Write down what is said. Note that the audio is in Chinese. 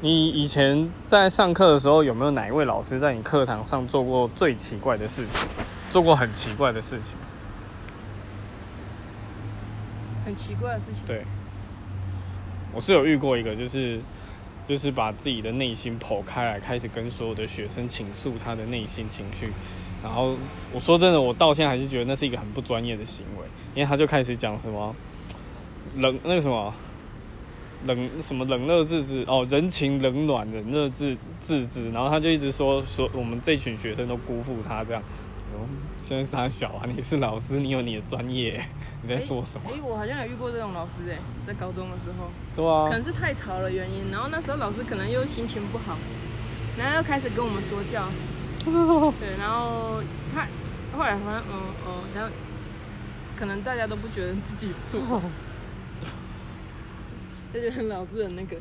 你以前在上课的时候，有没有哪一位老师在你课堂上做过最奇怪的事情？做过很奇怪的事情？很奇怪的事情。对，我是有遇过一个，就是就是把自己的内心剖开来，开始跟所有的学生倾诉他的内心情绪。然后我说真的，我到现在还是觉得那是一个很不专业的行为，因为他就开始讲什么冷那个什么冷什么冷热自知哦，人情冷暖，冷热自自知。然后他就一直说说我们这群学生都辜负他这样。哦，现在是他小啊，你是老师，你有你的专业，你在说什么？哎、我好像有遇过这种老师哎、在高中的时候，对啊，可能是太吵的原因，然后那时候老师可能又心情不好，然后又开始跟我们说教，对，然后他后来好像嗯哦，然后可能大家都不觉得自己有 这就很老实的那个。